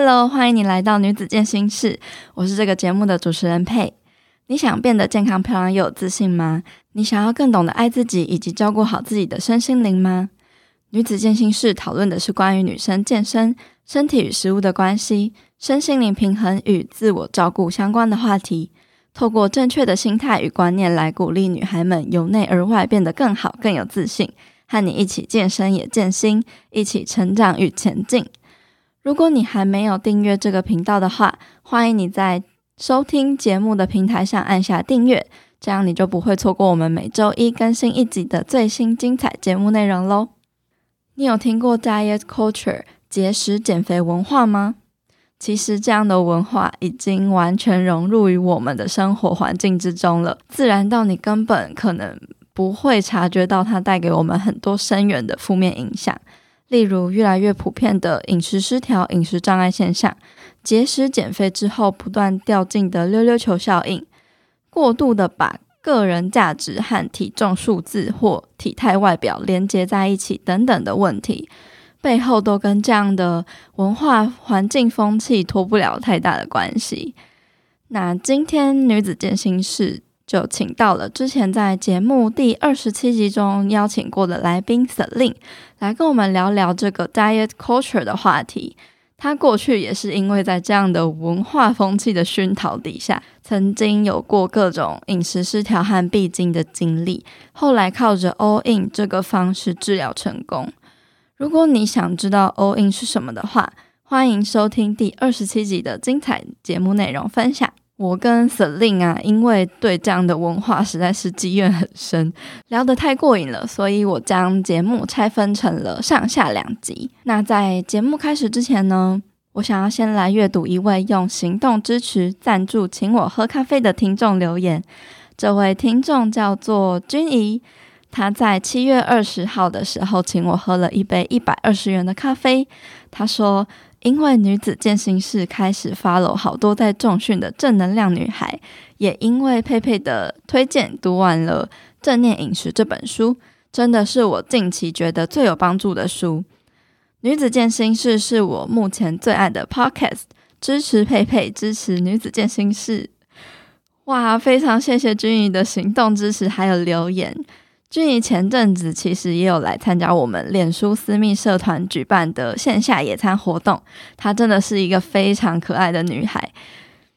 Hello，欢迎你来到女子健心室，我是这个节目的主持人佩。你想变得健康、漂亮又有自信吗？你想要更懂得爱自己以及照顾好自己的身心灵吗？女子健心室讨论的是关于女生健身、身体与食物的关系、身心灵平衡与自我照顾相关的话题。透过正确的心态与观念来鼓励女孩们由内而外变得更好、更有自信，和你一起健身也健心，一起成长与前进。如果你还没有订阅这个频道的话，欢迎你在收听节目的平台上按下订阅，这样你就不会错过我们每周一更新一集的最新精彩节目内容喽。你有听过 diet culture 节食减肥文化吗？其实这样的文化已经完全融入于我们的生活环境之中了，自然到你根本可能不会察觉到它带给我们很多深远的负面影响，例如越来越普遍的饮食失调、饮食障碍现象。节食减肥之后不断掉进的溜溜球效应，过度的把个人价值和体重数字或体态外表连接在一起等等的问题，背后都跟这样的文化环境风气脱不了太大的关系。那今天女子健心室就请到了之前在节目第二十七集中邀请过的来宾 Celine 来跟我们聊聊这个 diet culture 的话题。他过去也是因为在这样的文化风气的熏陶底下，曾经有过各种饮食失调和闭经的经历，后来靠着 All In 这个方式治疗成功。如果你想知道 All In 是什么的话，欢迎收听第二十七集的精彩节目内容分享。我跟 Celine 啊，因为对这样的文化实在是积怨很深，聊得太过瘾了，所以我将节目拆分成了上下两集。那在节目开始之前呢，我想要先来阅读一位用行动支持赞助请我喝咖啡的听众留言。这位听众叫做君怡，他在七月二十号的时候请我喝了一杯一百二十元的咖啡。他说。因为女子健心室开始 follow 好多在重训的正能量女孩，也因为佩佩的推荐读完了《正念饮食》这本书，真的是我近期觉得最有帮助的书。女子健心室是我目前最爱的 podcast，支持佩佩，支持女子健心室。哇，非常谢谢君怡的行动支持还有留言。俊怡前阵子其实也有来参加我们脸书私密社团举办的线下野餐活动，她真的是一个非常可爱的女孩。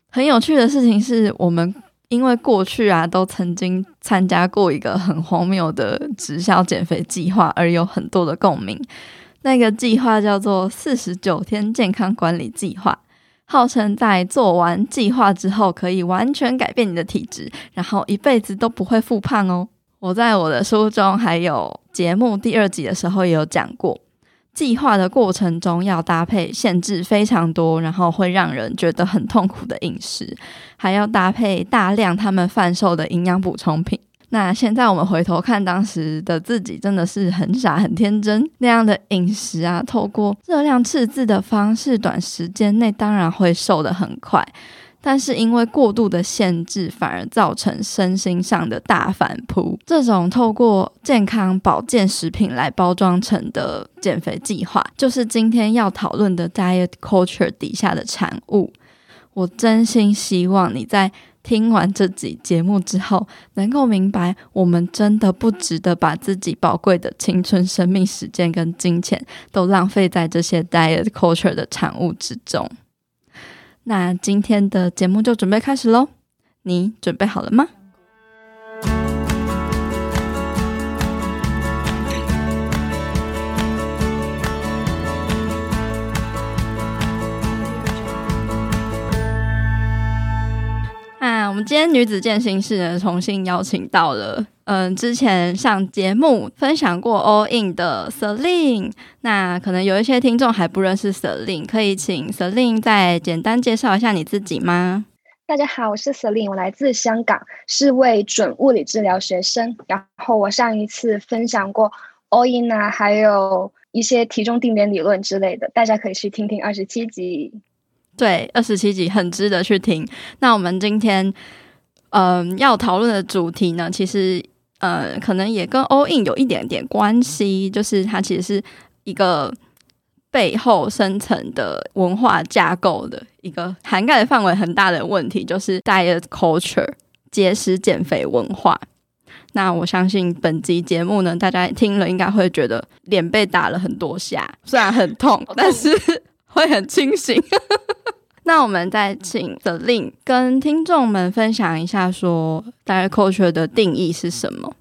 很有趣的事情是我们因为过去啊都曾经参加过一个很荒谬的直销减肥计划，而有很多的共鸣。那个计划叫做四十九天健康管理计划，号称在做完计划之后可以完全改变你的体质，然后一辈子都不会复胖哦。我在我的书中还有节目第二集的时候也有讲过，计划的过程中要搭配限制非常多，然后会让人觉得很痛苦的饮食，还要搭配大量他们贩售的营养补充品。那现在我们回头看当时的自己，真的是很傻很天真。那样的饮食啊，透过热量赤字的方式，短时间内当然会瘦得很快。但是因为过度的限制，反而造成身心上的大反扑。这种透过健康保健食品来包装成的减肥计划，就是今天要讨论的 diet culture 底下的产物。我真心希望你在听完这集节目之后，能够明白，我们真的不值得把自己宝贵的青春、生命、时间跟金钱都浪费在这些 diet culture 的产物之中。那今天的节目就准备开始喽，你准备好了吗？我们今天女子健心室呢，重新邀请到了。嗯，之前上节目分享过 All In 的 Celine，那可能有一些听众还不认识 Celine，可以请 Celine 再简单介绍一下你自己吗？大家好，我是 Celine，我来自香港，是位准物理治疗学生。然后我上一次分享过 All In 啊，还有一些体重定点理论之类的，大家可以去听听二十七集。对，二十七集很值得去听。那我们今天嗯要讨论的主题呢，其实。呃，可能也跟 All In 有一点点关系，就是它其实是一个背后深层的文化架构的一个涵盖的范围很大的问题，就是 diet culture 节食减肥文化。那我相信本集节目呢，大家听了应该会觉得脸被打了很多下，虽然很痛，但是会很清醒。那我们再请 The Link 跟听众们分享一下，说 diet culture 的定义是什么？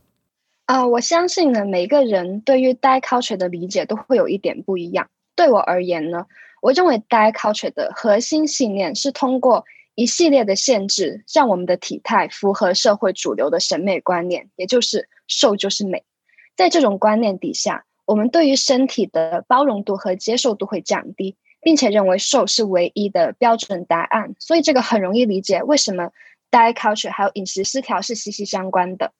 啊、呃，我相信呢，每个人对于 diet culture 的理解都会有一点不一样。对我而言呢，我认为 diet culture 的核心信念是通过一系列的限制，让我们的体态符合社会主流的审美观念，也就是瘦就是美。在这种观念底下，我们对于身体的包容度和接受度会降低。并且认为瘦是唯一的标准答案，所以这个很容易理解为什么 diet culture 还有饮食失调是息息相关的。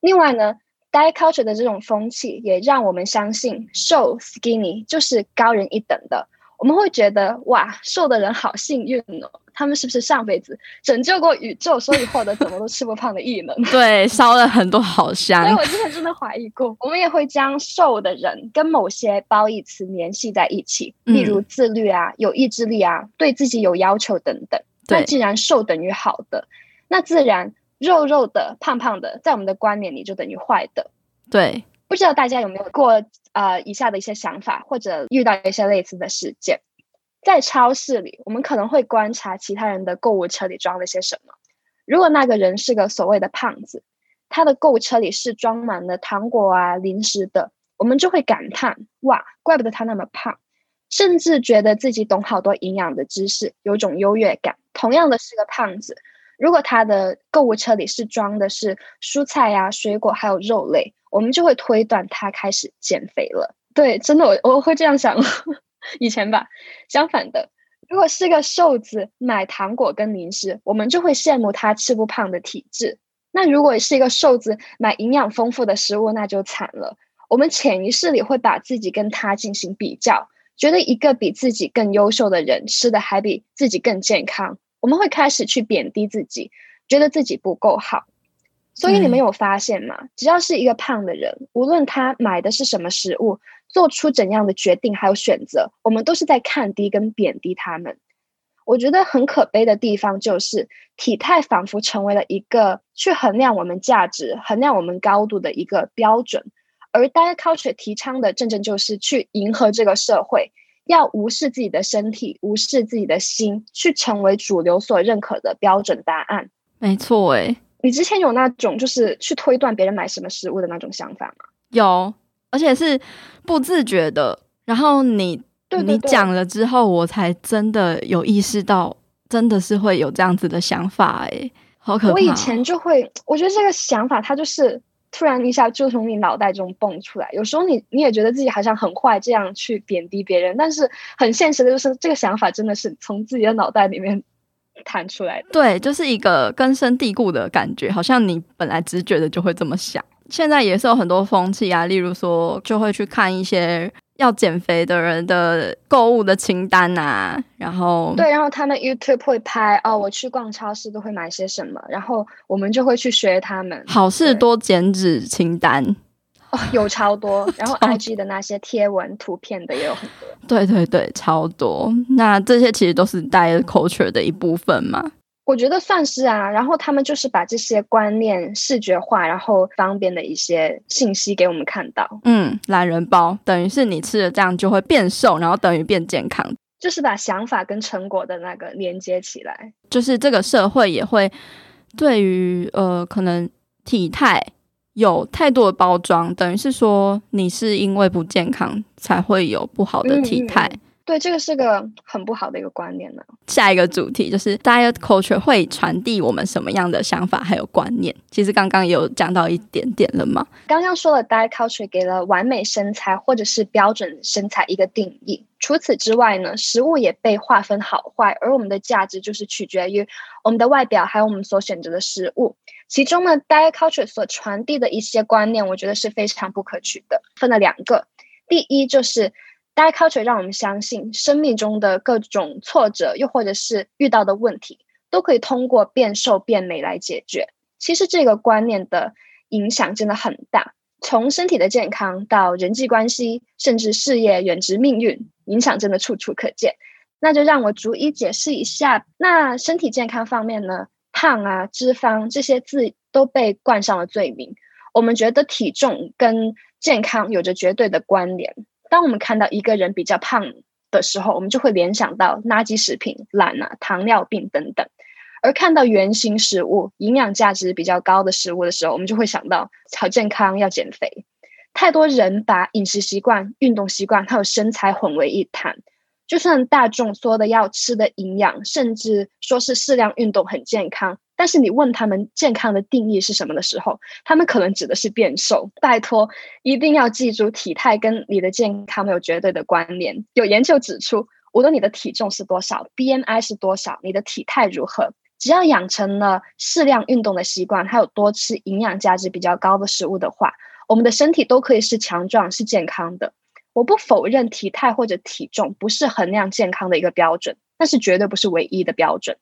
另外呢，diet culture 的这种风气也让我们相信瘦 skinny 就是高人一等的。我们会觉得哇，瘦的人好幸运哦，他们是不是上辈子拯救过宇宙，所以获得怎么都吃不胖的异能？对，烧了很多好香。所以我之前真的怀疑过。我们也会将瘦的人跟某些褒义词联系在一起，例如自律啊、有意志力啊、对自己有要求等等。那既然瘦等于好的，那自然肉肉的、胖胖的，在我们的观念里就等于坏的。对，不知道大家有没有过？呃，以下的一些想法，或者遇到一些类似的事件，在超市里，我们可能会观察其他人的购物车里装了些什么。如果那个人是个所谓的胖子，他的购物车里是装满了糖果啊、零食的，我们就会感叹：哇，怪不得他那么胖，甚至觉得自己懂好多营养的知识，有种优越感。同样的是个胖子，如果他的购物车里是装的是蔬菜呀、水果还有肉类。我们就会推断他开始减肥了。对，真的，我我会这样想。以前吧，相反的，如果是个瘦子买糖果跟零食，我们就会羡慕他吃不胖的体质。那如果是一个瘦子买营养丰富的食物，那就惨了。我们潜意识里会把自己跟他进行比较，觉得一个比自己更优秀的人吃的还比自己更健康，我们会开始去贬低自己，觉得自己不够好。所以你们有发现吗？嗯、只要是一个胖的人，无论他买的是什么食物，做出怎样的决定还有选择，我们都是在看低跟贬低他们。我觉得很可悲的地方就是，体态仿佛成为了一个去衡量我们价值、衡量我们高度的一个标准。而 diet culture 提倡的，正正就是去迎合这个社会，要无视自己的身体，无视自己的心，去成为主流所认可的标准答案。没错，诶。你之前有那种就是去推断别人买什么食物的那种想法吗？有，而且是不自觉的。然后你你讲了之后，我才真的有意识到，真的是会有这样子的想法。哎，好可怕！我以前就会，我觉得这个想法它就是突然一下就从你脑袋中蹦出来。有时候你你也觉得自己好像很坏，这样去贬低别人，但是很现实的就是这个想法真的是从自己的脑袋里面。弹出来的，对，就是一个根深蒂固的感觉，好像你本来直觉的就会这么想。现在也是有很多风气啊，例如说就会去看一些要减肥的人的购物的清单啊，然后对，然后他们 YouTube 会拍哦，我去逛超市都会买些什么，然后我们就会去学他们。好事多减脂清单。哦，有超多，然后 IG 的那些贴文图片的也有很多。对对对，超多。那这些其实都是 diet culture 的一部分嘛？我觉得算是啊。然后他们就是把这些观念视觉化，然后方便的一些信息给我们看到。嗯，懒人包等于是你吃了这样就会变瘦，然后等于变健康，就是把想法跟成果的那个连接起来。就是这个社会也会对于呃可能体态。有太多的包装，等于是说你是因为不健康才会有不好的体态。嗯，对，这个是个很不好的一个观念呢。下一个主题就是 diet culture 会传递我们什么样的想法还有观念？其实刚刚也有讲到一点点了嘛。刚刚说了 diet culture 给了完美身材或者是标准身材一个定义。除此之外呢，食物也被划分好坏，而我们的价值就是取决于我们的外表还有我们所选择的食物。其中呢，diet culture 所传递的一些观念，我觉得是非常不可取的。分了两个，第一就是 diet culture 让我们相信，生命中的各种挫折，又或者是遇到的问题，都可以通过变瘦变美来解决。其实这个观念的影响真的很大。从身体的健康到人际关系，甚至事业远职命运，影响真的处处可见。那就让我逐一解释一下。那身体健康方面呢，胖啊、脂肪这些字都被冠上了罪名。我们觉得体重跟健康有着绝对的关联。当我们看到一个人比较胖的时候，我们就会联想到垃圾食品、懒啊、糖尿病等等。而看到原型食物、营养价值比较高的食物的时候，我们就会想到好健康、要减肥。太多人把饮食习惯、运动习惯还有身材混为一谈。就算大众说的要吃的营养，甚至说是适量运动很健康，但是你问他们健康的定义是什么的时候，他们可能指的是变瘦。拜托，一定要记住，体态跟你的健康没有绝对的关联。有研究指出，无论你的体重是多少，BMI 是多少，你的体态如何。只要养成了适量运动的习惯，还有多吃营养价值比较高的食物的话，我们的身体都可以是强壮、是健康的。我不否认体态或者体重不是衡量健康的一个标准，但是绝对不是唯一的标准。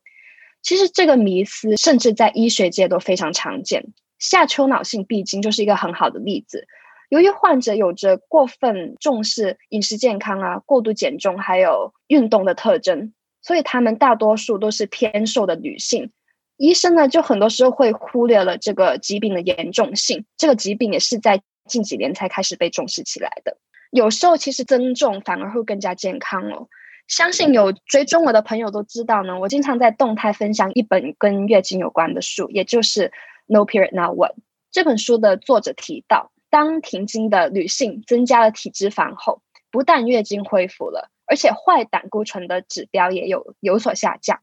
其实这个迷思甚至在医学界都非常常见，下丘脑性闭经就是一个很好的例子。由于患者有着过分重视饮食健康啊、过度减重还有运动的特征。所以他们大多数都是偏瘦的女性，医生呢就很多时候会忽略了这个疾病的严重性。这个疾病也是在近几年才开始被重视起来的。有时候其实增重反而会更加健康哦。相信有追踪我的朋友都知道呢，我经常在动态分享一本跟月经有关的书，也就是《No Period Now What》这本书的作者提到，当停经的女性增加了体脂肪后，不但月经恢复了。而且坏胆固醇的指标也有有所下降，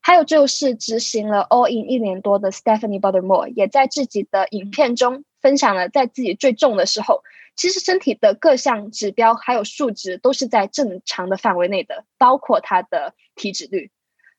还有就是执行了 All In 一年多的 Stephanie Buttermore 也在自己的影片中分享了，在自己最重的时候，其实身体的各项指标还有数值都是在正常的范围内的，包括它的体脂率。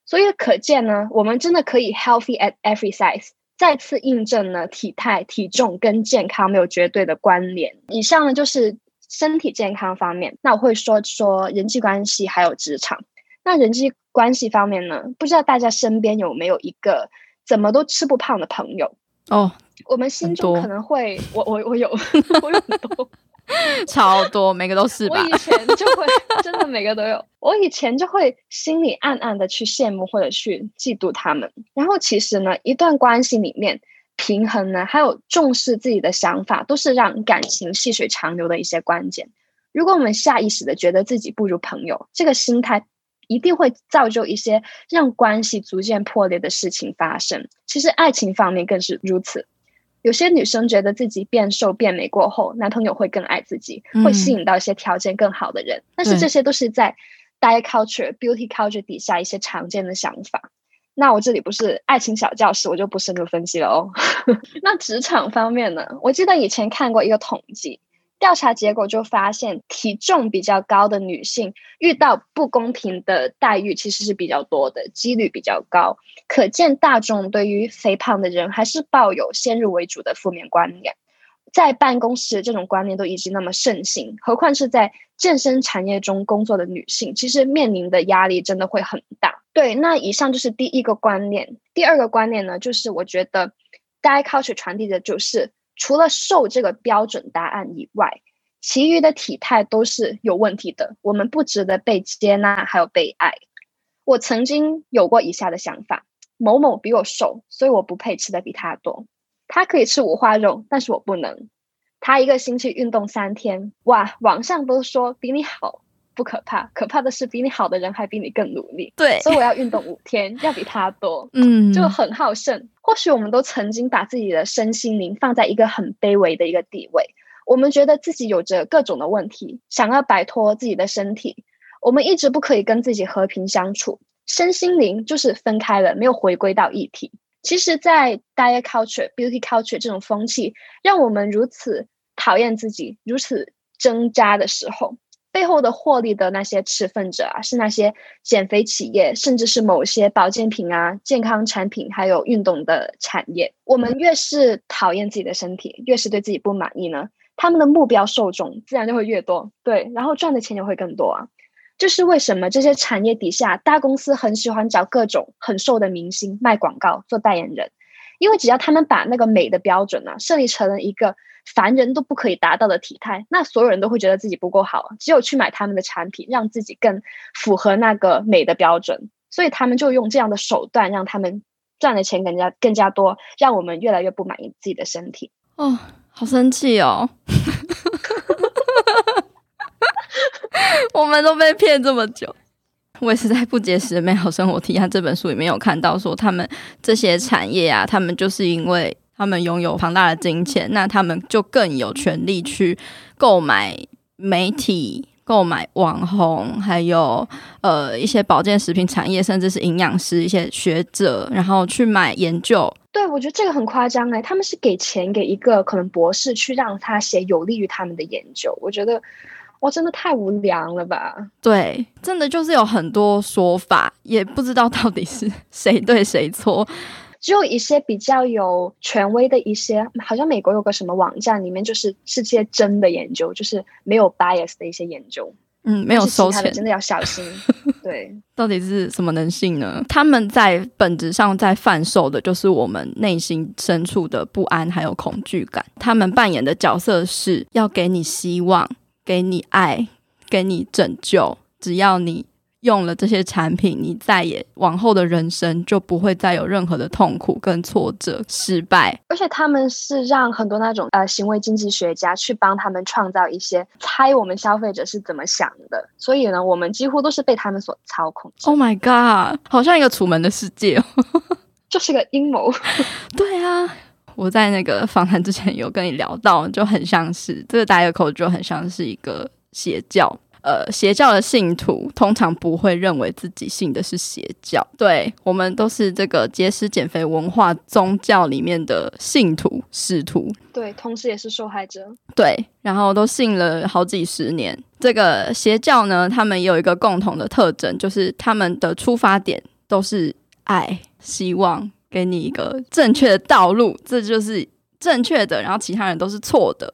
所以可见呢，我们真的可以 healthy at every size，再次印证了体态、体重跟健康没有绝对的关联。以上呢就是。身体健康方面，那我会说说人际关系还有职场。那人际关系方面呢？不知道大家身边有没有一个怎么都吃不胖的朋友？哦，我们心中可能会，我我我有，我有很多，超多，每个都是吧。我以前就会真的每个都有，我以前就会心里暗暗的去羡慕或者去嫉妒他们。然后其实呢，一段关系里面。平衡呢，还有重视自己的想法，都是让感情细水长流的一些关键。如果我们下意识的觉得自己不如朋友，这个心态一定会造就一些让关系逐渐破裂的事情发生。其实爱情方面更是如此。有些女生觉得自己变瘦变美过后，男朋友会更爱自己，嗯、会吸引到一些条件更好的人。但是这些都是在 diet culture、beauty culture 底下一些常见的想法。那我这里不是爱情小教室，我就不深入分析了哦。那职场方面呢？我记得以前看过一个统计调查结果，就发现体重比较高的女性遇到不公平的待遇其实是比较多的，几率比较高。可见大众对于肥胖的人还是抱有先入为主的负面观念。在办公室，这种观念都已经那么盛行，何况是在健身产业中工作的女性，其实面临的压力真的会很大。对，那以上就是第一个观念。第二个观念呢，就是我觉得该 culture 传递的就是，除了瘦这个标准答案以外，其余的体态都是有问题的。我们不值得被接纳，还有被爱。我曾经有过以下的想法：某某比我瘦，所以我不配吃的比他多。他可以吃五花肉，但是我不能。他一个星期运动三天，哇！网上都说比你好，不可怕，可怕的是比你好的人还比你更努力。对，所以我要运动五天，要比他多。嗯，就很好胜。或许我们都曾经把自己的身心灵放在一个很卑微的一个地位，我们觉得自己有着各种的问题，想要摆脱自己的身体，我们一直不可以跟自己和平相处，身心灵就是分开了，没有回归到一体。其实，在 diet culture、beauty culture 这种风气让我们如此讨厌自己、如此挣扎的时候，背后的获利的那些持份者啊，是那些减肥企业，甚至是某些保健品啊、健康产品，还有运动的产业。我们越是讨厌自己的身体，越是对自己不满意呢，他们的目标受众自然就会越多，对，然后赚的钱也会更多啊。这是为什么这些产业底下大公司很喜欢找各种很瘦的明星卖广告做代言人，因为只要他们把那个美的标准呢、设立成了一个凡人都不可以达到的体态，那所有人都会觉得自己不够好，只有去买他们的产品，让自己更符合那个美的标准。所以他们就用这样的手段，让他们赚的钱更加更加多，让我们越来越不满意自己的身体。哦，好生气哦！我们都被骗这么久。我也是在《不节食的美好生活提案》这本书里面有看到说，他们这些产业啊，他们就是因为他们拥有庞大的金钱，那他们就更有权利去购买媒体、购买网红，还有呃一些保健食品产业，甚至是营养师、一些学者，然后去买研究。对，我觉得这个很夸张哎，他们是给钱给一个可能博士去让他写有利于他们的研究，我觉得。哇，真的太无良了吧？对，真的就是有很多说法，也不知道到底是谁对谁错。只有一些比较有权威的一些，好像美国有个什么网站，里面就是世界真的研究，就是没有 bias 的一些研究。嗯，没有收钱，真的要小心。对，到底是什么能信呢？他们在本质上在贩售的就是我们内心深处的不安还有恐惧感。他们扮演的角色是要给你希望。给你爱，给你拯救。只要你用了这些产品，你再也往后的人生就不会再有任何的痛苦、跟挫折、失败。而且他们是让很多那种呃行为经济学家去帮他们创造一些猜我们消费者是怎么想的。所以呢，我们几乎都是被他们所操控。Oh my god，好像一个楚门的世界哦，就是个阴谋。对啊。我在那个访谈之前有跟你聊到，就很像是这个 Diet Coach 就很像是一个邪教。呃，邪教的信徒通常不会认为自己信的是邪教，对，我们都是这个节食减肥文化宗教里面的信徒使徒，对，同时也是受害者，对，然后都信了好几十年。这个邪教呢，他们也有一个共同的特征，就是他们的出发点都是爱、希望。给你一个正确的道路，这就是正确的，然后其他人都是错的，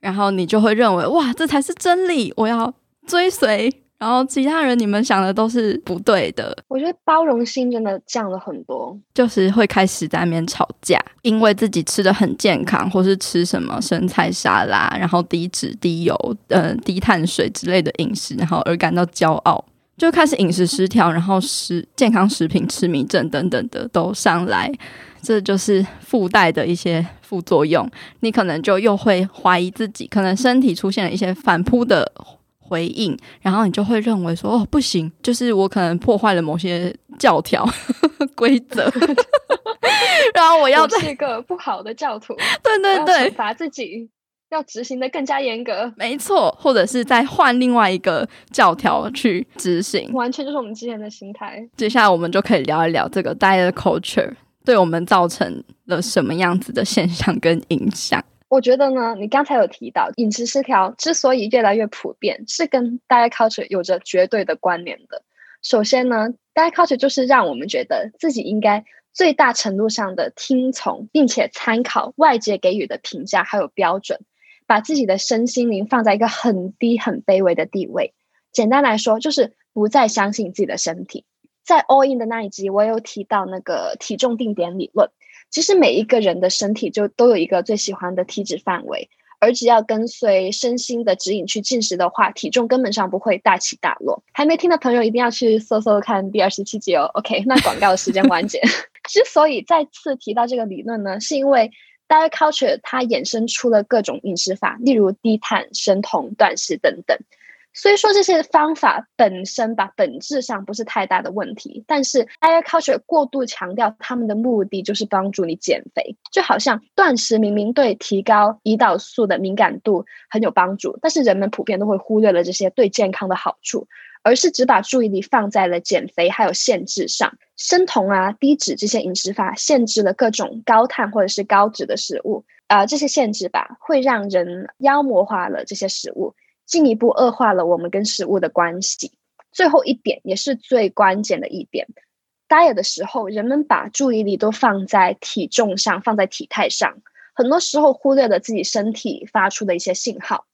然后你就会认为哇，这才是真理，我要追随。然后其他人你们想的都是不对的。我觉得包容性真的降了很多，就是会开始在那边吵架，因为自己吃的很健康，或是吃什么生菜沙拉，然后低脂、低油、呃低碳水之类的饮食，然后而感到骄傲。就开始饮食失调，然后食健康食品痴迷症等等的都上来，这就是附带的一些副作用。你可能就又会怀疑自己，可能身体出现了一些反扑的回应，然后你就会认为说：“哦，不行，就是我可能破坏了某些教条 规则，然后我要是一个不好的教徒。”对对对，惩罚自己。要执行的更加严格，没错，或者是再换另外一个教条去执行，完全就是我们之前的心态。接下来我们就可以聊一聊这个 diet culture 对我们造成了什么样子的现象跟影响。我觉得呢，你刚才有提到饮食失调之所以越来越普遍，是跟 diet culture 有着绝对的关联的。首先呢，diet culture 就是让我们觉得自己应该最大程度上的听从，并且参考外界给予的评价还有标准。把自己的身心灵放在一个很低、很卑微的地位。简单来说，就是不再相信自己的身体。在 All In 的那一集，我有提到那个体重定点理论。其实每一个人的身体就都有一个最喜欢的体脂范围，而只要跟随身心的指引去进食的话，体重根本上不会大起大落。还没听的朋友一定要去搜搜看第二十七集哦。OK，那广告时间完结。之所以再次提到这个理论呢，是因为。Diet culture 它衍生出了各种饮食法，例如低碳、生酮、断食等等。虽说这些方法本身吧，本质上不是太大的问题，但是 Diet culture 过度强调他们的目的就是帮助你减肥，就好像断食明明对提高胰岛素的敏感度很有帮助，但是人们普遍都会忽略了这些对健康的好处。而是只把注意力放在了减肥还有限制上，生酮啊、低脂这些饮食法限制了各种高碳或者是高脂的食物，啊、这些限制吧会让人妖魔化了这些食物，进一步恶化了我们跟食物的关系。最后一点也是最关键的一点，diet 的时候，人们把注意力都放在体重上，放在体态上，很多时候忽略了自己身体发出的一些信号。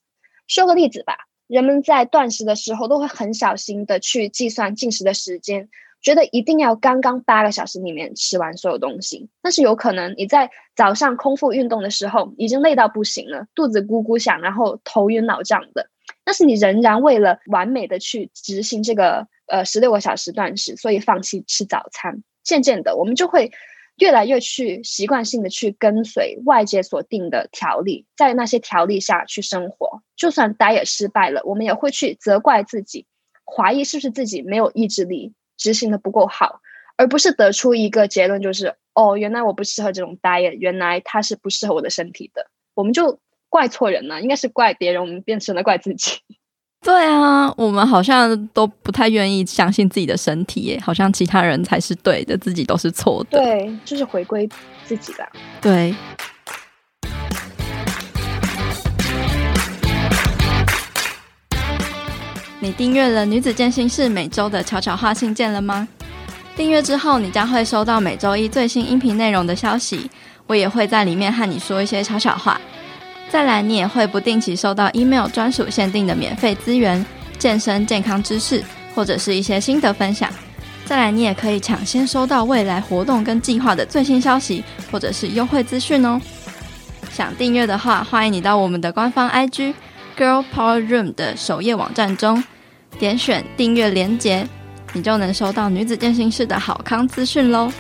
说个例子吧。人们在断食的时候都会很小心的去计算进食的时间，觉得一定要刚刚八个小时里面吃完所有东西。但是有可能你在早上空腹运动的时候已经累到不行了，肚子咕咕响，然后头晕脑胀的。但是你仍然为了完美的去执行这个呃十六个小时断食，所以放弃吃早餐。渐渐的，我们就会越来越去习惯性的去跟随外界所定的条例，在那些条例下去生活。就算 diet 失败了，我们也会去责怪自己，怀疑是不是自己没有意志力，执行的不够好，而不是得出一个结论，就是哦，原来我不适合这种 diet，原来它是不适合我的身体的。我们就。怪错人了，应该是怪别人，我们变成了怪自己。对啊，我们好像都不太愿意相信自己的身体耶，好像其他人才是对的，自己都是错的。对，就是回归自己吧。对。你订阅了女子健心室每周的悄悄话信件了吗？订阅之后，你将会收到每周一最新音频内容的消息，我也会在里面和你说一些悄悄话。再来，你也会不定期收到 email 专属限定的免费资源、健身健康知识，或者是一些心得分享。再来，你也可以抢先收到未来活动跟计划的最新消息，或者是优惠资讯哦。想订阅的话，欢迎你到我们的官方 IG Girl Power Room 的首页网站中，点选订阅连结，你就能收到女子健身室的好康资讯喽。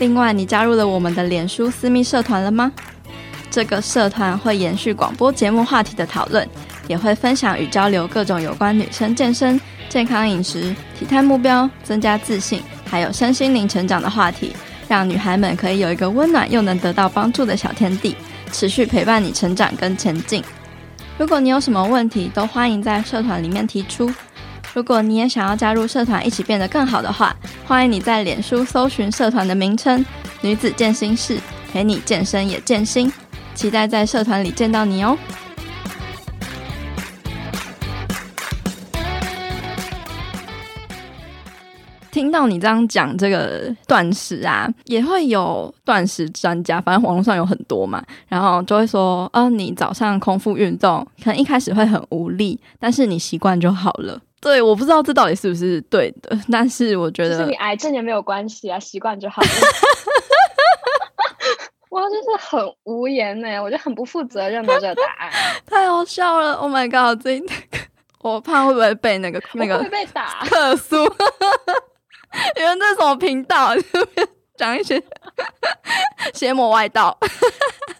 另外，你加入了我们的脸书私密社团了吗？这个社团会延续广播节目话题的讨论，也会分享与交流各种有关女生健身、健康饮食、体态目标、增加自信，还有身心灵成长的话题，让女孩们可以有一个温暖又能得到帮助的小天地，持续陪伴你成长跟前进。如果你有什么问题，都欢迎在社团里面提出。如果你也想要加入社团，一起变得更好的话，欢迎你在脸书搜寻社团的名称“女子健心室”，陪你健身也健心。期待在社团里见到你哦！听到你这样讲这个断食啊，也会有断食专家，反正网络上有很多嘛，然后就会说，哦，你早上空腹运动，可能一开始会很无力，但是你习惯就好了。对，我不知道这到底是不是对的，但是我觉得，是你癌症也没有关系啊，习惯就好了。哇，就是很无言呢，我觉得很不负责任的这个答案，太好笑了！Oh my god，这我怕会不会被那个那个会被打客诉？因为这是什么频道？讲一些邪魔外道。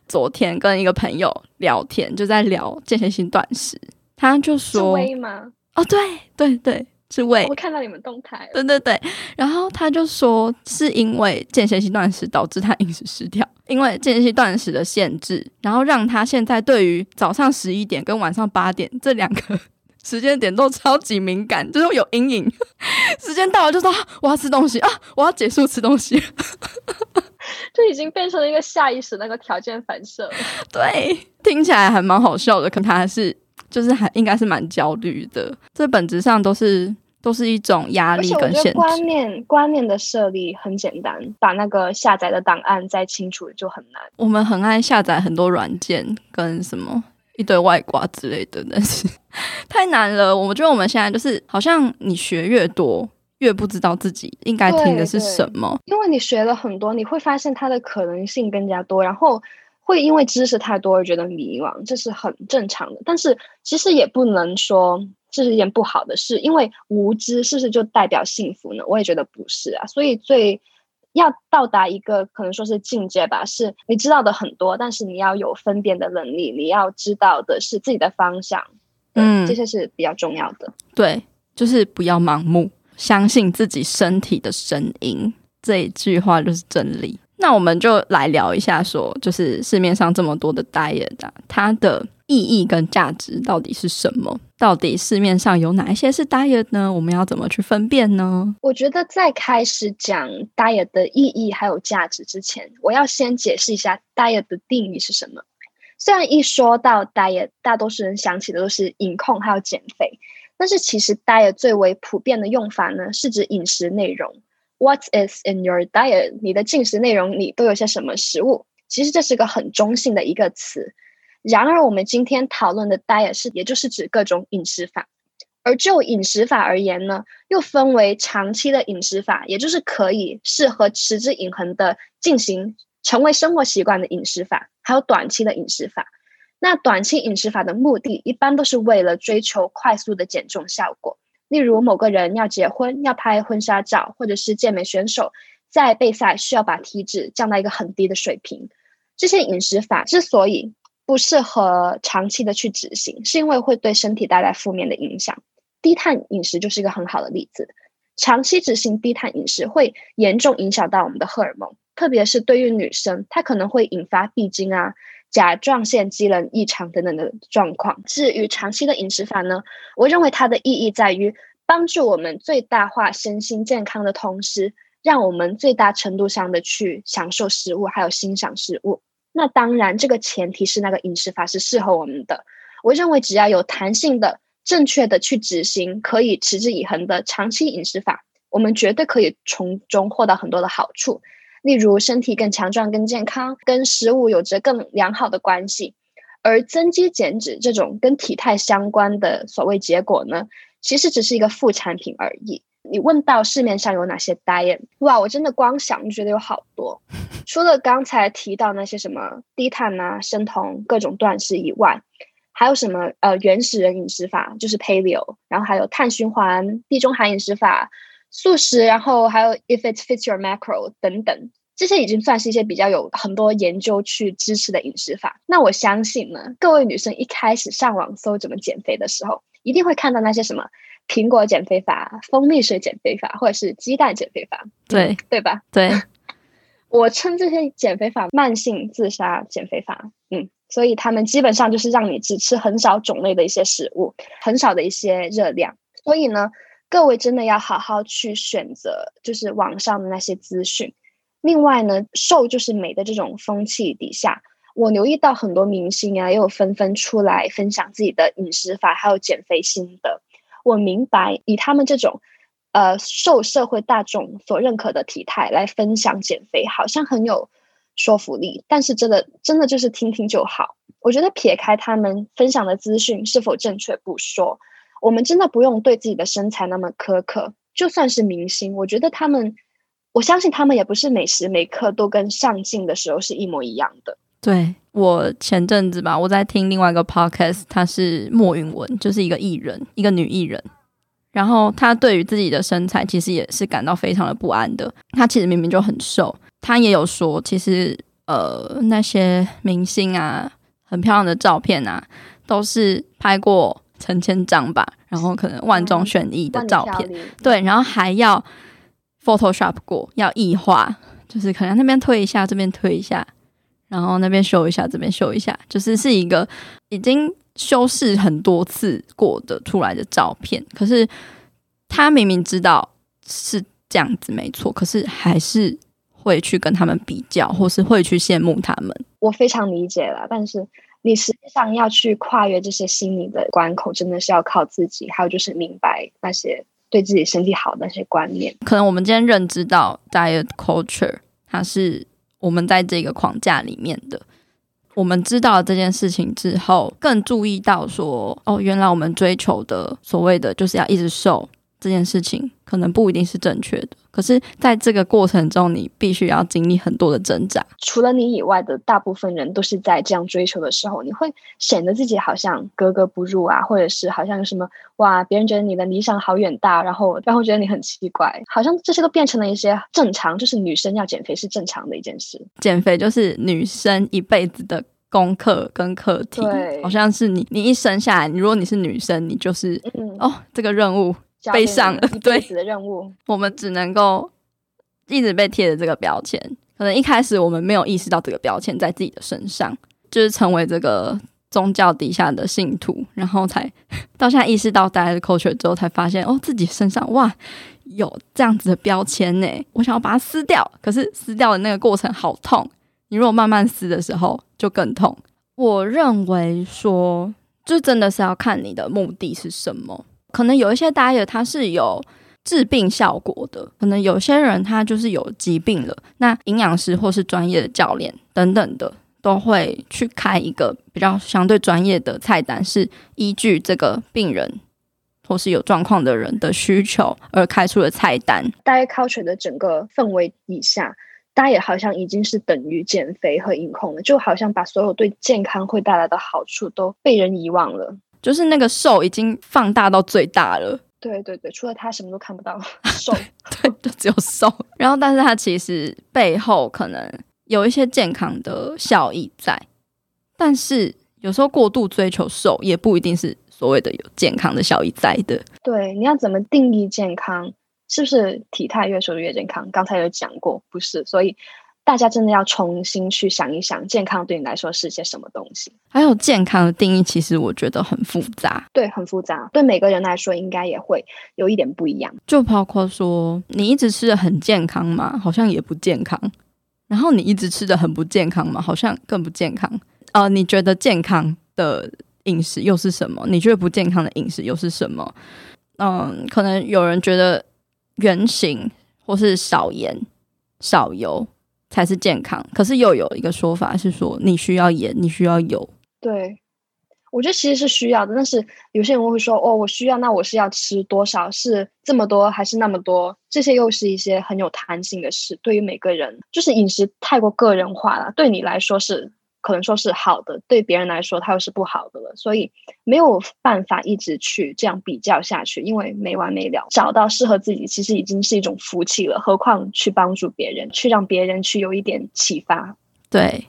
昨天跟一个朋友聊天，就在聊间歇性断食，他就说：“是胃吗？”哦，对对对。是为，我看到你们动态了。对对对，然后他就说是因为间歇性断食导致他饮食失调，因为间歇性断食的限制，然后让他现在对于早上十一点跟晚上八点这两个 时间点都超级敏感，就是有阴影。时间到了就说我要吃东西啊，我要结束吃东西，就已经变成了一个下意识那个条件反射。对，听起来还蛮好笑的，可他还是就是还应该是蛮焦虑的，这本质上都是。都是一种压力跟限制。观念观念的设立很简单，把那个下载的档案再清除就很难。我们很爱下载很多软件跟什么一堆外挂之类的，但是 太难了。我觉得我们现在就是好像你学越多，越不知道自己应该听的是什么。因为你学了很多，你会发现它的可能性更加多，然后会因为知识太多而觉得迷茫，这是很正常的。但是其实也不能说。这是一件不好的事，因为无知是不是就代表幸福呢？我也觉得不是啊。所以最要到达一个可能说是境界吧，是你知道的很多，但是你要有分辨的能力，你要知道的是自己的方向，嗯，这些是比较重要的。对，就是不要盲目，相信自己身体的声音，这一句话就是真理。那我们就来聊一下说，就是市面上这么多的 diet 啊，它的。意义跟价值到底是什么？到底市面上有哪一些是 diet 呢？我们要怎么去分辨呢？我觉得在开始讲 diet 的意义还有价值之前，我要先解释一下 diet 的定义是什么。虽然一说到 diet，大多数人想起的都是饮控还有减肥，但是其实 diet 最为普遍的用法呢，是指饮食内容。What is in your diet？你的进食内容里都有些什么食物？其实这是个很中性的一个词。然而，我们今天讨论的 diet 是，也就是指各种饮食法。而就饮食法而言呢，又分为长期的饮食法，也就是可以适合持之以恒的进行，成为生活习惯的饮食法，还有短期的饮食法。那短期饮食法的目的，一般都是为了追求快速的减重效果。例如，某个人要结婚，要拍婚纱照，或者是健美选手在备赛需要把体脂降到一个很低的水平。这些饮食法之所以不适合长期的去执行，是因为会对身体带来负面的影响。低碳饮食就是一个很好的例子。长期执行低碳饮食会严重影响到我们的荷尔蒙，特别是对于女生，它可能会引发闭经啊、甲状腺机能异常等等的状况。至于长期的饮食法呢，我认为它的意义在于帮助我们最大化身心健康的同时，让我们最大程度上的去享受食物，还有欣赏食物。那当然，这个前提是那个饮食法是适合我们的。我认为只要有弹性的。正确的去执行可以持之以恒的长期饮食法，我们绝对可以从中获得很多的好处，例如身体更强壮、更健康，跟食物有着更良好的关系。而增肌减脂这种跟体态相关的所谓结果呢，其实只是一个副产品而已。你问到市面上有哪些 diet，哇，我真的光想就觉得有好多，除了刚才提到那些什么低碳啊、生酮各种断食以外。还有什么？呃，原始人饮食法就是 Paleo，然后还有碳循环、地中海饮食法、素食，然后还有 If it fits your macro 等等，这些已经算是一些比较有很多研究去支持的饮食法。那我相信呢，各位女生一开始上网搜怎么减肥的时候，一定会看到那些什么苹果减肥法、蜂蜜水减肥法，或者是鸡蛋减肥法，对对吧？对，我称这些减肥法慢性自杀减肥法，嗯。所以他们基本上就是让你只吃很少种类的一些食物，很少的一些热量。所以呢，各位真的要好好去选择，就是网上的那些资讯。另外呢，瘦就是美的这种风气底下，我留意到很多明星啊，又纷纷出来分享自己的饮食法，还有减肥心得。我明白，以他们这种呃受社会大众所认可的体态来分享减肥，好像很有。说服力，但是真的真的就是听听就好。我觉得撇开他们分享的资讯是否正确不说，我们真的不用对自己的身材那么苛刻。就算是明星，我觉得他们，我相信他们也不是每时每刻都跟上镜的时候是一模一样的。对，我前阵子吧，我在听另外一个 podcast，他是莫允雯，就是一个艺人，一个女艺人。然后她对于自己的身材其实也是感到非常的不安的。她其实明明就很瘦。她也有说，其实呃，那些明星啊，很漂亮的照片啊，都是拍过成千张吧，然后可能万中选一的照片，对，然后还要 Photoshop 过，要异化，就是可能那边推一下，这边推一下，然后那边修一下，这边修一下，就是是一个已经修饰很多次过的出来的照片。可是他明明知道是这样子没错，可是还是。会去跟他们比较，或是会去羡慕他们。我非常理解了，但是你实际上要去跨越这些心理的关口，真的是要靠自己。还有就是明白那些对自己身体好的那些观念。可能我们今天认知到 diet culture，它是我们在这个框架里面的。我们知道了这件事情之后，更注意到说，哦，原来我们追求的所谓的就是要一直瘦。这件事情可能不一定是正确的，可是在这个过程中，你必须要经历很多的挣扎。除了你以外的大部分人都是在这样追求的时候，你会显得自己好像格格不入啊，或者是好像有什么哇，别人觉得你的理想好远大，然后然后觉得你很奇怪，好像这些都变成了一些正常，就是女生要减肥是正常的一件事。减肥就是女生一辈子的功课跟课题，好像是你你一生下来，如果你是女生，你就是、嗯、哦这个任务。背上了，对，的任务，我们只能够一直被贴着这个标签。可能一开始我们没有意识到这个标签在自己的身上，就是成为这个宗教底下的信徒，然后才到现在意识到大家的 culture 之后，才发现哦，自己身上哇有这样子的标签呢。我想要把它撕掉，可是撕掉的那个过程好痛。你如果慢慢撕的时候，就更痛。我认为说，就真的是要看你的目的是什么。可能有一些 diet 它是有治病效果的，可能有些人他就是有疾病了，那营养师或是专业的教练等等的都会去开一个比较相对专业的菜单，是依据这个病人或是有状况的人的需求而开出的菜单。Diet culture 的整个氛围底下，Diet 好像已经是等于减肥和饮控了，就好像把所有对健康会带来的好处都被人遗忘了。就是那个瘦已经放大到最大了。对对对，除了他什么都看不到，瘦对，就只有瘦。然后，但是他其实背后可能有一些健康的效益在，但是有时候过度追求瘦也不一定是。所谓的有健康的效益在的，对，你要怎么定义健康？是不是体态越瘦越健康？刚才有讲过，不是，所以大家真的要重新去想一想，健康对你来说是些什么东西？还有健康的定义，其实我觉得很复杂，对，很复杂，对每个人来说应该也会有一点不一样。就包括说，你一直吃的很健康嘛，好像也不健康；然后你一直吃的很不健康嘛，好像更不健康。呃，你觉得健康的？饮食又是什么？你觉得不健康的饮食又是什么？嗯，可能有人觉得圆形或是少盐、少油才是健康，可是又有一个说法是说你需要盐，你需要油。对，我觉得其实是需要的，但是有些人会说：“哦，我需要，那我是要吃多少？是这么多还是那么多？”这些又是一些很有弹性的事。对于每个人，就是饮食太过个人化了。对你来说是。可能说是好的，对别人来说它又是不好的了，所以没有办法一直去这样比较下去，因为没完没了。找到适合自己，其实已经是一种福气了，何况去帮助别人，去让别人去有一点启发。对，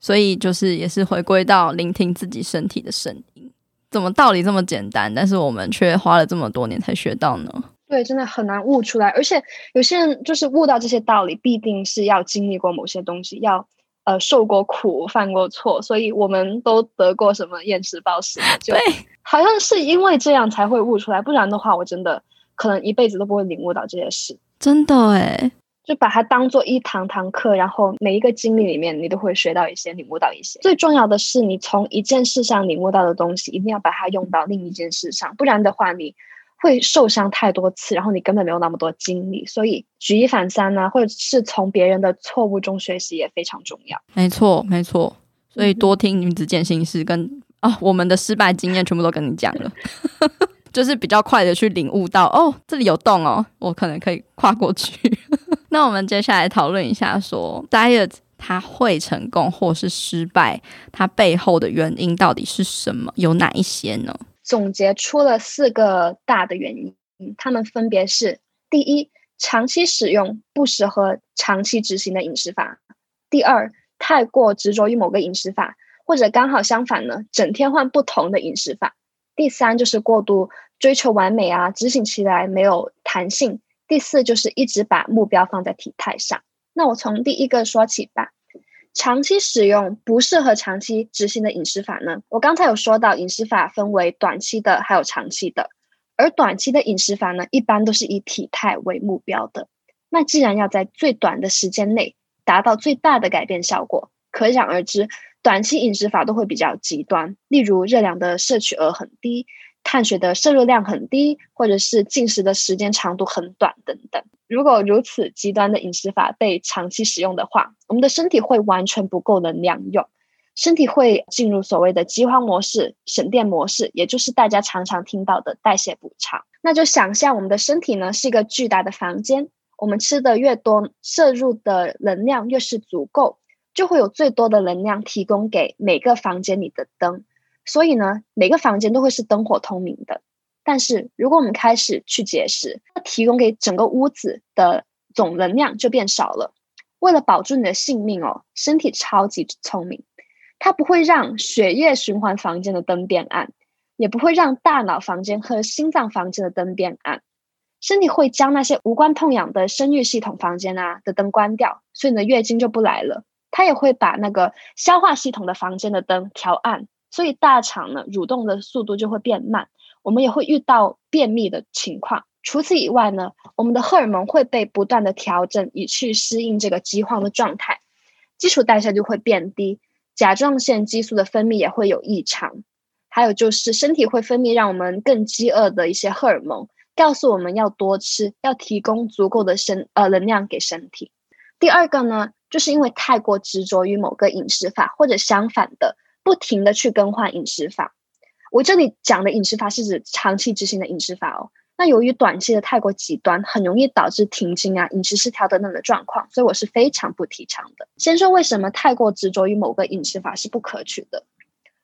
所以就是也是回归到聆听自己身体的声音。怎么道理这么简单，但是我们却花了这么多年才学到呢？对，真的很难悟出来。而且有些人就是悟到这些道理，必定是要经历过某些东西，要。呃，受过苦，犯过错，所以我们都得过什么厌食暴食，就 好像是因为这样才会悟出来，不然的话，我真的可能一辈子都不会领悟到这些事。真的诶，就把它当做一堂堂课，然后每一个经历里面，你都会学到一些，领悟到一些。最重要的是，你从一件事上领悟到的东西，一定要把它用到另一件事上，不然的话，你。会受伤太多次，然后你根本没有那么多精力，所以举一反三呢、啊，或者是从别人的错误中学习也非常重要。没错，没错，所以多听女子健心事跟啊、哦、我们的失败经验全部都跟你讲了，就是比较快的去领悟到哦，这里有洞哦，我可能可以跨过去。那我们接下来讨论一下说，说 diet 它会成功或是失败，它背后的原因到底是什么？有哪一些呢？总结出了四个大的原因，它们分别是：第一，长期使用不适合长期执行的饮食法；第二，太过执着于某个饮食法，或者刚好相反呢，整天换不同的饮食法；第三，就是过度追求完美啊，执行起来没有弹性；第四，就是一直把目标放在体态上。那我从第一个说起吧。长期使用不适合长期执行的饮食法呢？我刚才有说到，饮食法分为短期的，还有长期的。而短期的饮食法呢，一般都是以体态为目标的。那既然要在最短的时间内达到最大的改变效果，可想而知，短期饮食法都会比较极端，例如热量的摄取额很低。碳水的摄入量很低，或者是进食的时间长度很短等等。如果如此极端的饮食法被长期使用的话，我们的身体会完全不够能量用，身体会进入所谓的饥荒模式、省电模式，也就是大家常常听到的代谢补偿。那就想象我们的身体呢是一个巨大的房间，我们吃的越多，摄入的能量越是足够，就会有最多的能量提供给每个房间里的灯。所以呢，每个房间都会是灯火通明的。但是，如果我们开始去节食，那提供给整个屋子的总能量就变少了。为了保住你的性命哦，身体超级聪明，它不会让血液循环房间的灯变暗，也不会让大脑房间和心脏房间的灯变暗。身体会将那些无关痛痒的生育系统房间啊的灯关掉，所以你的月经就不来了。它也会把那个消化系统的房间的灯调暗。所以大肠呢，蠕动的速度就会变慢，我们也会遇到便秘的情况。除此以外呢，我们的荷尔蒙会被不断的调整，以去适应这个饥荒的状态，基础代谢就会变低，甲状腺激素的分泌也会有异常。还有就是身体会分泌让我们更饥饿的一些荷尔蒙，告诉我们要多吃，要提供足够的身呃能量给身体。第二个呢，就是因为太过执着于某个饮食法，或者相反的。不停的去更换饮食法，我这里讲的饮食法是指长期执行的饮食法哦。那由于短期的太过极端，很容易导致停经啊、饮食失调等等的状况，所以我是非常不提倡的。先说为什么太过执着于某个饮食法是不可取的。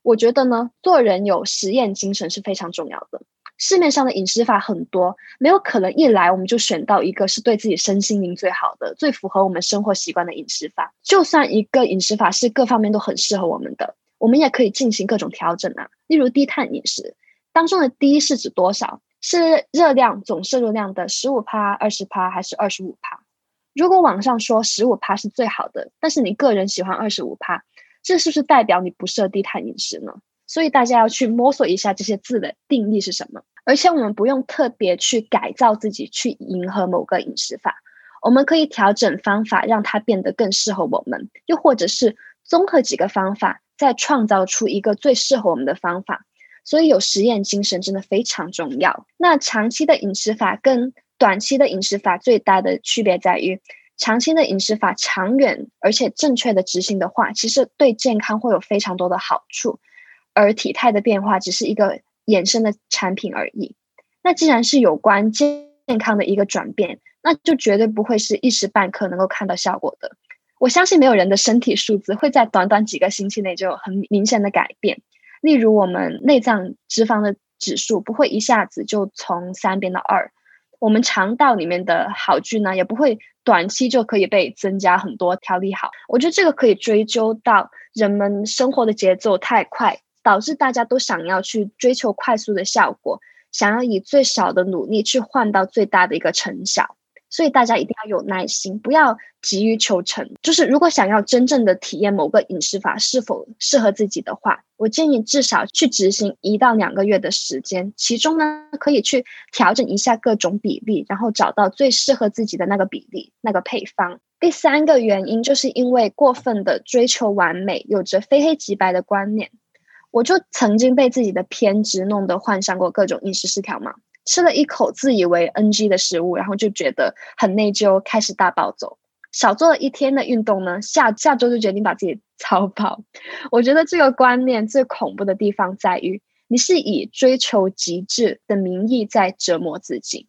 我觉得呢，做人有实验精神是非常重要的。市面上的饮食法很多，没有可能一来我们就选到一个是对自己身心灵最好的、最符合我们生活习惯的饮食法。就算一个饮食法是各方面都很适合我们的，我们也可以进行各种调整啊。例如低碳饮食当中的低是指多少？是热量总摄入量的十五趴、二十趴还是二十五趴？如果网上说十五趴是最好的，但是你个人喜欢二十五趴，这是不是代表你不设低碳饮食呢？所以大家要去摸索一下这些字的定义是什么。而且我们不用特别去改造自己去迎合某个饮食法，我们可以调整方法让它变得更适合我们，又或者是综合几个方法，再创造出一个最适合我们的方法。所以有实验精神真的非常重要。那长期的饮食法跟短期的饮食法最大的区别在于，长期的饮食法长远而且正确的执行的话，其实对健康会有非常多的好处，而体态的变化只是一个衍生的产品而已。那既然是有关健健康的一个转变，那就绝对不会是一时半刻能够看到效果的。我相信没有人的身体素质会在短短几个星期内就有很明显的改变。例如，我们内脏脂肪的指数不会一下子就从三变到二，我们肠道里面的好菌呢，也不会短期就可以被增加很多调理好。我觉得这个可以追究到人们生活的节奏太快，导致大家都想要去追求快速的效果，想要以最少的努力去换到最大的一个成效。所以大家一定要有耐心，不要急于求成。就是如果想要真正的体验某个饮食法是否适合自己的话，我建议至少去执行一到两个月的时间，其中呢可以去调整一下各种比例，然后找到最适合自己的那个比例、那个配方。第三个原因就是因为过分的追求完美，有着非黑即白的观念。我就曾经被自己的偏执弄得患上过各种饮食失调嘛。吃了一口自以为 NG 的食物，然后就觉得很内疚，开始大暴走。少做了一天的运动呢，下下周就决定把自己 操跑。我觉得这个观念最恐怖的地方在于，你是以追求极致的名义在折磨自己。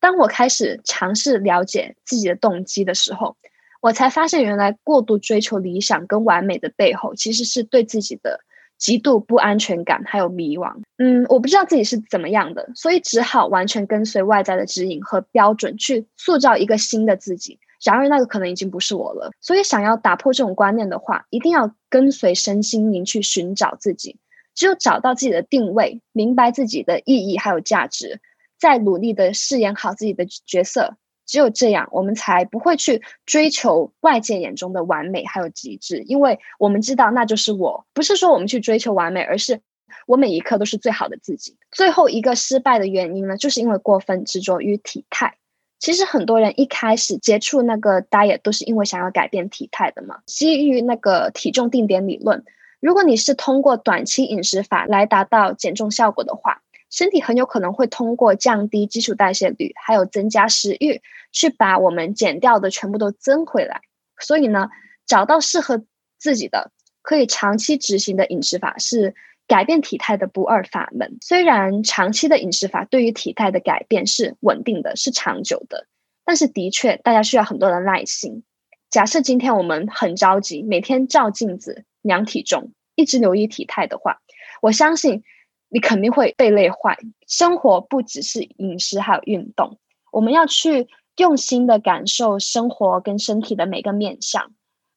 当我开始尝试了解自己的动机的时候，我才发现原来过度追求理想跟完美的背后，其实是对自己的。极度不安全感，还有迷惘。嗯，我不知道自己是怎么样的，所以只好完全跟随外在的指引和标准去塑造一个新的自己。然而，那个可能已经不是我了。所以，想要打破这种观念的话，一定要跟随身心灵去寻找自己。只有找到自己的定位，明白自己的意义还有价值，再努力的饰演好自己的角色。只有这样，我们才不会去追求外界眼中的完美还有极致，因为我们知道那就是我。不是说我们去追求完美，而是我每一刻都是最好的自己。最后一个失败的原因呢，就是因为过分执着于体态。其实很多人一开始接触那个 diet 都是因为想要改变体态的嘛。基于那个体重定点理论，如果你是通过短期饮食法来达到减重效果的话，身体很有可能会通过降低基础代谢率，还有增加食欲，去把我们减掉的全部都增回来。所以呢，找到适合自己的、可以长期执行的饮食法，是改变体态的不二法门。虽然长期的饮食法对于体态的改变是稳定的、是长久的，但是的确大家需要很多的耐心。假设今天我们很着急，每天照镜子量体重，一直留意体态的话，我相信。你肯定会被累坏。生活不只是饮食，还有运动。我们要去用心的感受生活跟身体的每个面向。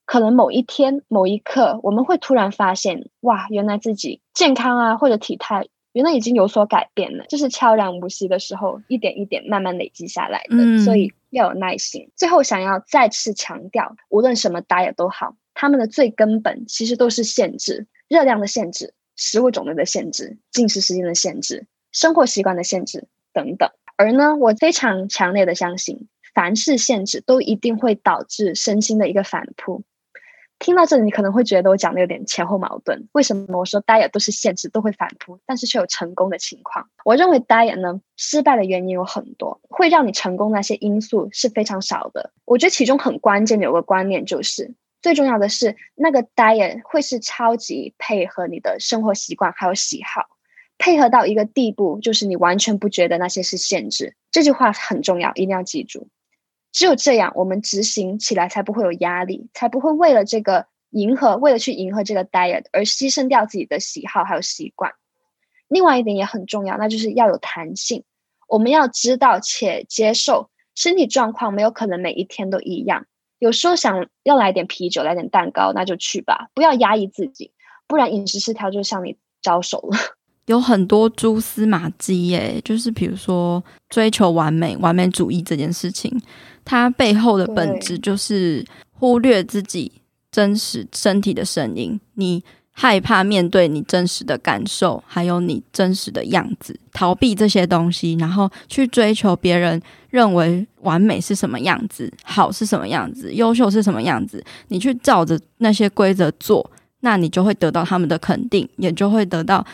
可能某一天、某一刻，我们会突然发现，哇，原来自己健康啊，或者体态，原来已经有所改变了。就是悄然无息的时候，一点一点慢慢累积下来的。嗯。所以要有耐心。最后，想要再次强调，无论什么 diet 都好，他们的最根本其实都是限制，热量的限制。食物种类的限制、进食时间的限制、生活习惯的限制等等。而呢，我非常强烈的相信，凡是限制都一定会导致身心的一个反扑。听到这里，你可能会觉得我讲的有点前后矛盾。为什么我说 diet 都是限制，都会反扑，但是却有成功的情况？我认为 diet 呢，失败的原因有很多，会让你成功那些因素是非常少的。我觉得其中很关键的有个观念就是。最重要的是，那个 diet 会是超级配合你的生活习惯还有喜好，配合到一个地步，就是你完全不觉得那些是限制。这句话很重要，一定要记住。只有这样，我们执行起来才不会有压力，才不会为了这个迎合，为了去迎合这个 diet 而牺牲掉自己的喜好还有习惯。另外一点也很重要，那就是要有弹性。我们要知道且接受身体状况没有可能每一天都一样。有时候想要来点啤酒，来点蛋糕，那就去吧，不要压抑自己，不然饮食失调就向你招手了。有很多蛛丝马迹耶，就是比如说追求完美、完美主义这件事情，它背后的本质就是忽略自己真实身体的声音。你害怕面对你真实的感受，还有你真实的样子，逃避这些东西，然后去追求别人认为完美是什么样子，好是什么样子，优秀是什么样子。你去照着那些规则做，那你就会得到他们的肯定，也就会得到。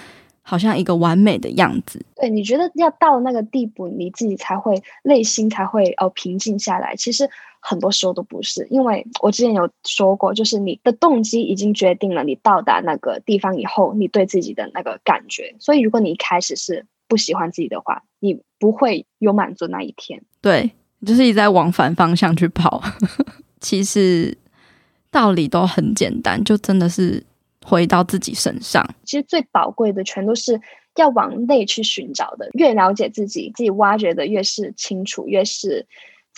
好像一个完美的样子，对，你觉得要到那个地步，你自己才会内心才会哦平静下来。其实很多时候都不是，因为我之前有说过，就是你的动机已经决定了你到达那个地方以后，你对自己的那个感觉。所以如果你一开始是不喜欢自己的话，你不会有满足那一天。对，就是一直在往反方向去跑。其实道理都很简单，就真的是。回到自己身上，其实最宝贵的全都是要往内去寻找的。越了解自己，自己挖掘的越是清楚，越是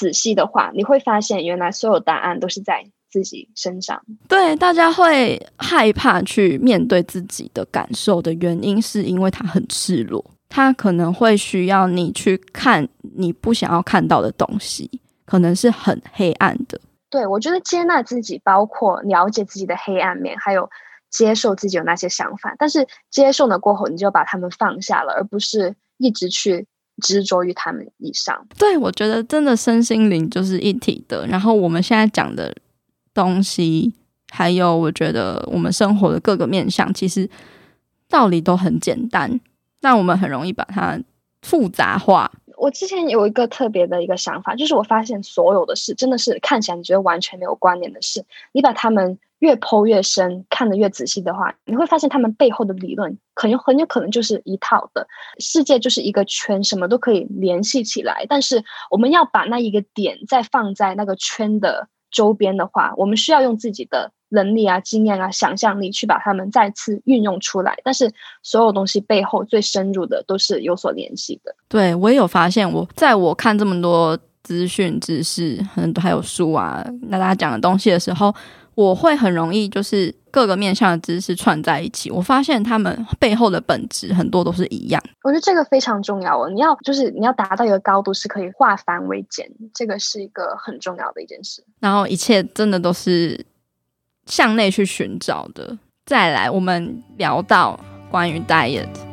仔细的话，你会发现原来所有答案都是在自己身上。对，大家会害怕去面对自己的感受的原因，是因为它很赤裸，它可能会需要你去看你不想要看到的东西，可能是很黑暗的。对，我觉得接纳自己，包括了解自己的黑暗面，还有。接受自己有那些想法，但是接受了过后，你就把他们放下了，而不是一直去执着于他们以上。对，我觉得真的身心灵就是一体的。然后我们现在讲的东西，还有我觉得我们生活的各个面向，其实道理都很简单，但我们很容易把它复杂化。我之前有一个特别的一个想法，就是我发现所有的事，真的是看起来你觉得完全没有关联的事，你把它们。越剖越深，看得越仔细的话，你会发现他们背后的理论，可能很有可能就是一套的。世界就是一个圈，什么都可以联系起来。但是我们要把那一个点再放在那个圈的周边的话，我们需要用自己的能力啊、经验啊、想象力去把它们再次运用出来。但是所有东西背后最深入的都是有所联系的。对，我也有发现我，在我看这么多资讯知识，很多还有书啊，那大家讲的东西的时候。我会很容易就是各个面向的知识串在一起，我发现他们背后的本质很多都是一样。我觉得这个非常重要哦，你要就是你要达到一个高度是可以化繁为简，这个是一个很重要的一件事。然后一切真的都是向内去寻找的。再来，我们聊到关于 diet。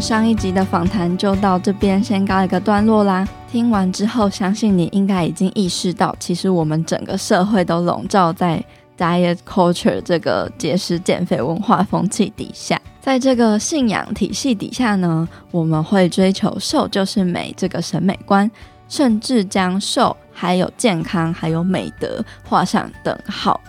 上一集的访谈就到这边先告一个段落啦。听完之后，相信你应该已经意识到，其实我们整个社会都笼罩在 diet culture 这个节食减肥文化风气底下。在这个信仰体系底下呢，我们会追求瘦就是美这个审美观，甚至将瘦还有健康还有美德画上等号。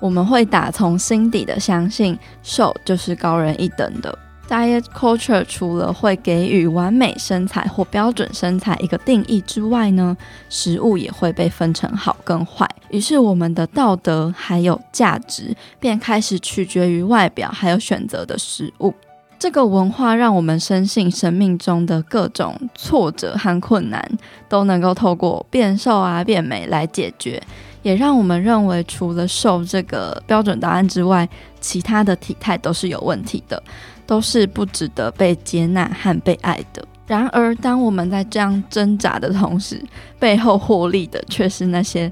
我们会打从心底的相信，瘦就是高人一等的。Diet culture 除了会给予完美身材或标准身材一个定义之外呢，食物也会被分成好跟坏。于是我们的道德还有价值便开始取决于外表，还有选择的食物。这个文化让我们深信生命中的各种挫折和困难都能够透过变瘦啊、变美来解决，也让我们认为除了瘦这个标准答案之外，其他的体态都是有问题的。都是不值得被接纳和被爱的。然而，当我们在这样挣扎的同时，背后获利的却是那些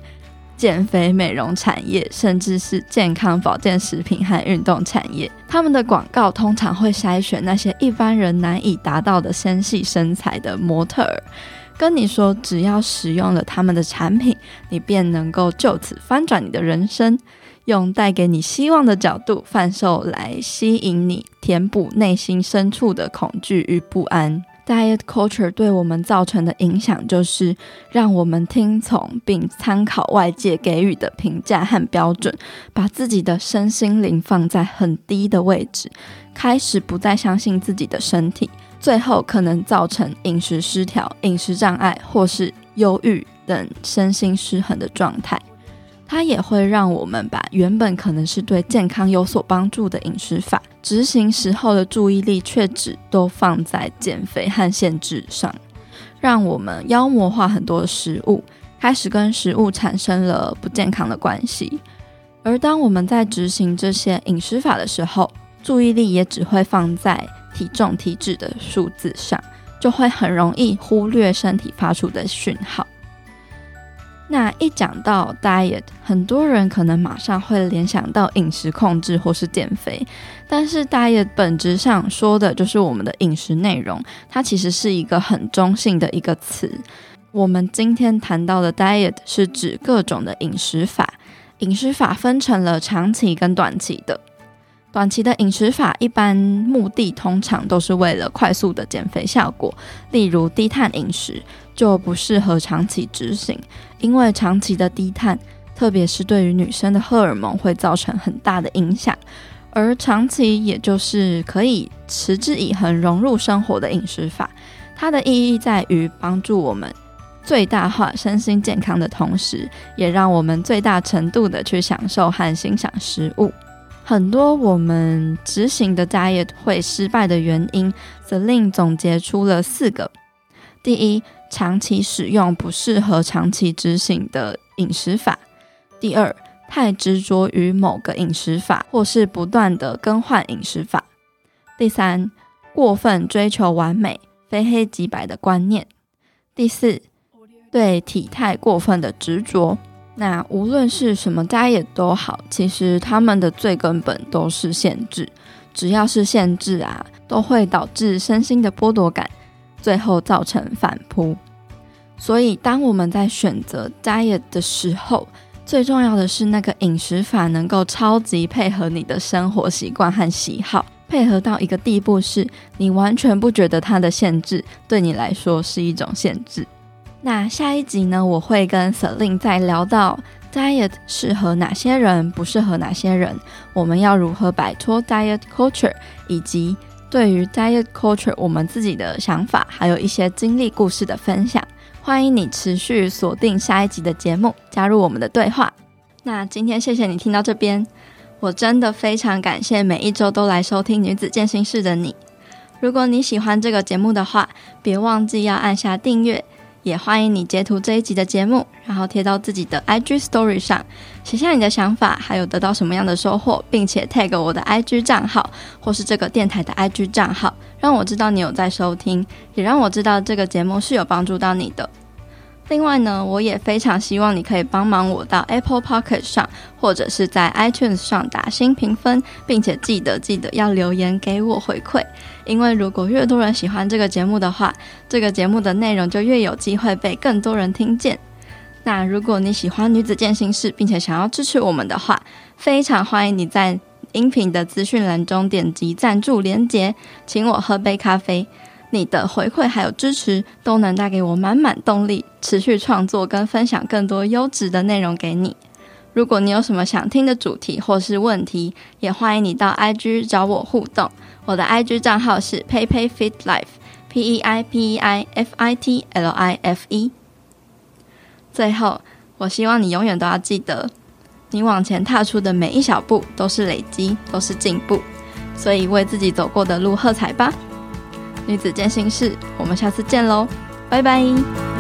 减肥美容产业，甚至是健康保健食品和运动产业。他们的广告通常会筛选那些一般人难以达到的纤细身材的模特儿，跟你说，只要使用了他们的产品，你便能够就此翻转你的人生。用带给你希望的角度贩售来吸引你，填补内心深处的恐惧与不安。Diet culture 对我们造成的影响，就是让我们听从并参考外界给予的评价和标准，把自己的身心灵放在很低的位置，开始不再相信自己的身体，最后可能造成饮食失调、饮食障碍或是忧郁等身心失衡的状态。它也会让我们把原本可能是对健康有所帮助的饮食法，执行时候的注意力却只都放在减肥和限制上，让我们妖魔化很多食物，开始跟食物产生了不健康的关系。而当我们在执行这些饮食法的时候，注意力也只会放在体重、体脂的数字上，就会很容易忽略身体发出的讯号。那一讲到 diet，很多人可能马上会联想到饮食控制或是减肥，但是 diet 本质上说的就是我们的饮食内容，它其实是一个很中性的一个词。我们今天谈到的 diet 是指各种的饮食法，饮食法分成了长期跟短期的。短期的饮食法一般目的通常都是为了快速的减肥效果，例如低碳饮食就不适合长期执行，因为长期的低碳，特别是对于女生的荷尔蒙会造成很大的影响。而长期也就是可以持之以恒融入生活的饮食法，它的意义在于帮助我们最大化身心健康的同时，也让我们最大程度的去享受和欣赏食物。很多我们执行的 diet 会失败的原因，Celine 总结出了四个：第一，长期使用不适合长期执行的饮食法；第二，太执着于某个饮食法，或是不断的更换饮食法；第三，过分追求完美、非黑即白的观念；第四，对体态过分的执着。那无论是什么 diet 都好，其实他们的最根本都是限制。只要是限制啊，都会导致身心的剥夺感，最后造成反扑。所以，当我们在选择 diet 的时候，最重要的是那个饮食法能够超级配合你的生活习惯和喜好，配合到一个地步，是你完全不觉得它的限制对你来说是一种限制。那下一集呢，我会跟 Celine 再聊到 diet 适合哪些人，不适合哪些人，我们要如何摆脱 diet culture，以及对于 diet culture 我们自己的想法，还有一些经历故事的分享。欢迎你持续锁定下一集的节目，加入我们的对话。那今天谢谢你听到这边，我真的非常感谢每一周都来收听女子健身室的你。如果你喜欢这个节目的话，别忘记要按下订阅。也欢迎你截图这一集的节目，然后贴到自己的 IG Story 上，写下你的想法，还有得到什么样的收获，并且 tag 我的 IG 账号或是这个电台的 IG 账号，让我知道你有在收听，也让我知道这个节目是有帮助到你的。另外呢，我也非常希望你可以帮忙我到 Apple Pocket 上，或者是在 iTunes 上打新评分，并且记得记得要留言给我回馈，因为如果越多人喜欢这个节目的话，这个节目的内容就越有机会被更多人听见。那如果你喜欢女子健心室，并且想要支持我们的话，非常欢迎你在音频的资讯栏中点击赞助连结，请我喝杯咖啡。你的回馈还有支持，都能带给我满满动力，持续创作跟分享更多优质的内容给你。如果你有什么想听的主题或是问题，也欢迎你到 IG 找我互动。我的 IG 账号是 peipei.fit.life，P E I P E I F I T L I F E。最后，我希望你永远都要记得，你往前踏出的每一小步都是累积，都是进步。所以，为自己走过的路喝彩吧！女子健心事，我们下次见喽，拜拜。